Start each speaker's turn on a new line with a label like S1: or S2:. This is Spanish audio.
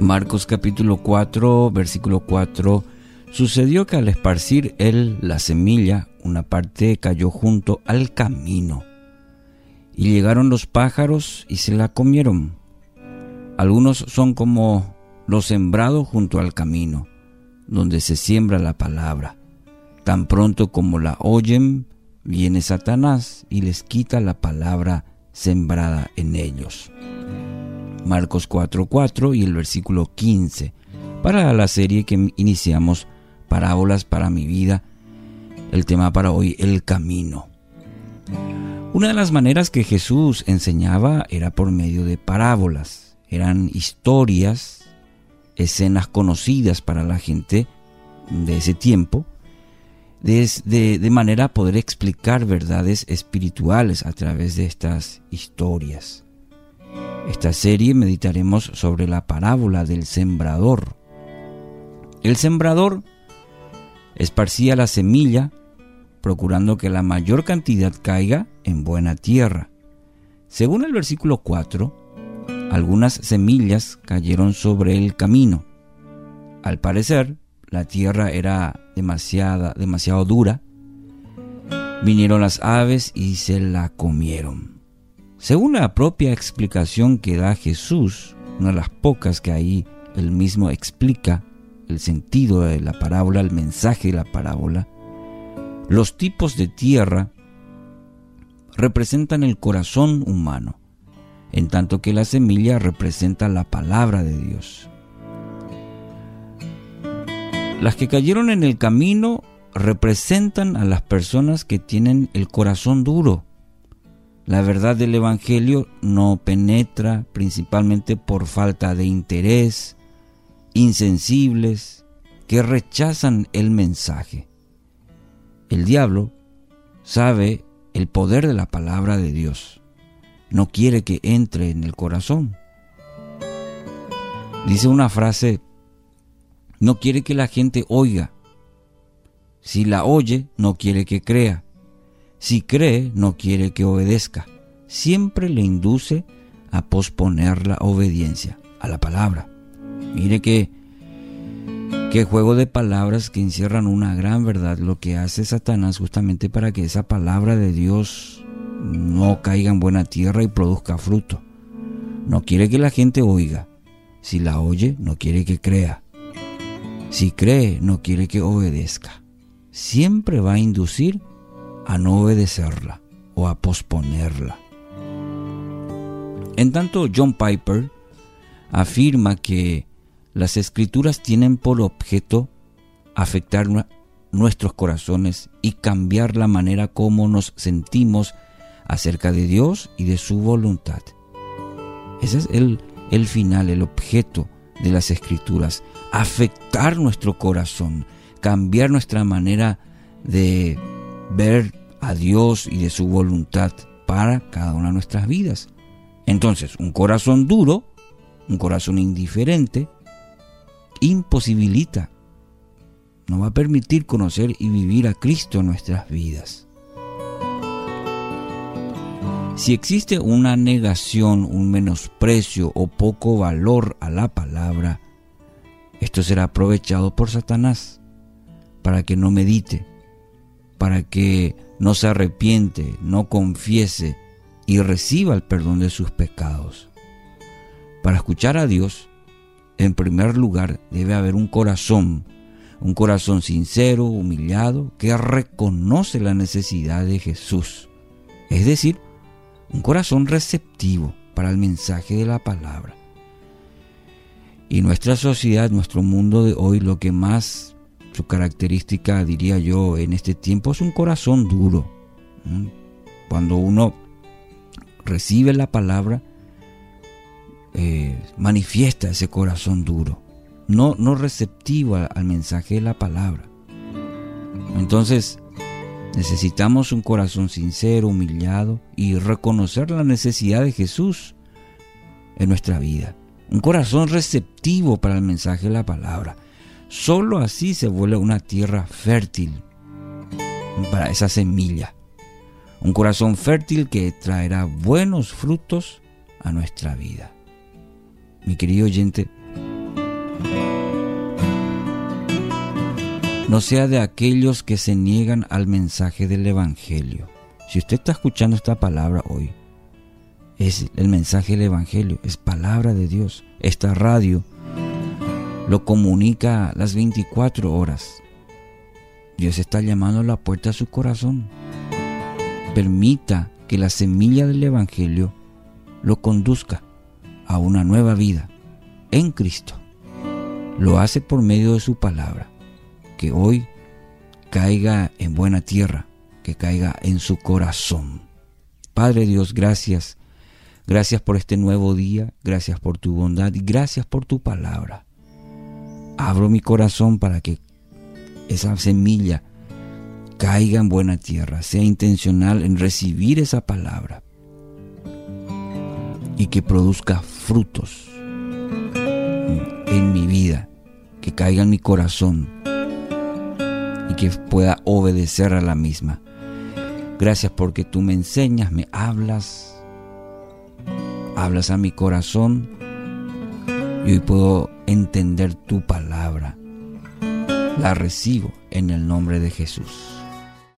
S1: Marcos capítulo 4, versículo 4. Sucedió que al esparcir él la semilla, una parte cayó junto al camino. Y llegaron los pájaros y se la comieron. Algunos son como los sembrados junto al camino, donde se siembra la palabra. Tan pronto como la oyen, viene Satanás y les quita la palabra sembrada en ellos. Marcos 4:4 y el versículo 15, para la serie que iniciamos, Parábolas para mi vida, el tema para hoy, el camino. Una de las maneras que Jesús enseñaba era por medio de parábolas, eran historias, escenas conocidas para la gente de ese tiempo, de, de, manera a poder explicar verdades espirituales a través de estas historias. Esta serie meditaremos sobre la parábola del sembrador. El sembrador esparcía la semilla procurando que la mayor cantidad caiga en buena tierra. Según el versículo 4, algunas semillas cayeron sobre el camino. Al parecer, la tierra era demasiada, demasiado dura. Vinieron las aves y se la comieron. Según la propia explicación que da Jesús, una de las pocas que ahí él mismo explica el sentido de la parábola, el mensaje de la parábola, los tipos de tierra representan el corazón humano, en tanto que la semilla representa la palabra de Dios. Las que cayeron en el camino representan a las personas que tienen el corazón duro, la verdad del Evangelio no penetra principalmente por falta de interés, insensibles, que rechazan el mensaje. El diablo sabe el poder de la palabra de Dios. No quiere que entre en el corazón. Dice una frase, no quiere que la gente oiga. Si la oye, no quiere que crea. Si cree, no quiere que obedezca. Siempre le induce a posponer la obediencia a la palabra. Mire que qué juego de palabras que encierran una gran verdad lo que hace Satanás justamente para que esa palabra de Dios no caiga en buena tierra y produzca fruto. No quiere que la gente oiga. Si la oye, no quiere que crea. Si cree, no quiere que obedezca. Siempre va a inducir a no obedecerla o a posponerla. En tanto, John Piper afirma que las escrituras tienen por objeto afectar nuestros corazones y cambiar la manera como nos sentimos acerca de Dios y de su voluntad. Ese es el, el final, el objeto de las escrituras. Afectar nuestro corazón, cambiar nuestra manera de ver a Dios y de su voluntad para cada una de nuestras vidas. Entonces, un corazón duro, un corazón indiferente, imposibilita, no va a permitir conocer y vivir a Cristo en nuestras vidas. Si existe una negación, un menosprecio o poco valor a la palabra, esto será aprovechado por Satanás para que no medite, para que no se arrepiente, no confiese y reciba el perdón de sus pecados. Para escuchar a Dios, en primer lugar debe haber un corazón, un corazón sincero, humillado, que reconoce la necesidad de Jesús. Es decir, un corazón receptivo para el mensaje de la palabra. Y nuestra sociedad, nuestro mundo de hoy, lo que más su característica, diría yo, en este tiempo es un corazón duro. Cuando uno recibe la palabra, eh, manifiesta ese corazón duro, no, no receptivo al mensaje de la palabra. Entonces, necesitamos un corazón sincero, humillado y reconocer la necesidad de Jesús en nuestra vida. Un corazón receptivo para el mensaje de la palabra. Solo así se vuelve una tierra fértil para esa semilla. Un corazón fértil que traerá buenos frutos a nuestra vida. Mi querido oyente, no sea de aquellos que se niegan al mensaje del Evangelio. Si usted está escuchando esta palabra hoy, es el mensaje del Evangelio, es palabra de Dios. Esta radio lo comunica las 24 horas. Dios está llamando a la puerta a su corazón. Permita que la semilla del Evangelio lo conduzca a una nueva vida en Cristo. Lo hace por medio de su palabra, que hoy caiga en buena tierra, que caiga en su corazón. Padre Dios, gracias. Gracias por este nuevo día, gracias por tu bondad y gracias por tu palabra. Abro mi corazón para que esa semilla caiga en buena tierra, sea intencional en recibir esa palabra y que produzca frutos en mi vida, que caiga en mi corazón y que pueda obedecer a la misma. Gracias porque tú me enseñas, me hablas, hablas a mi corazón y hoy puedo entender tu palabra. La recibo en el nombre de Jesús.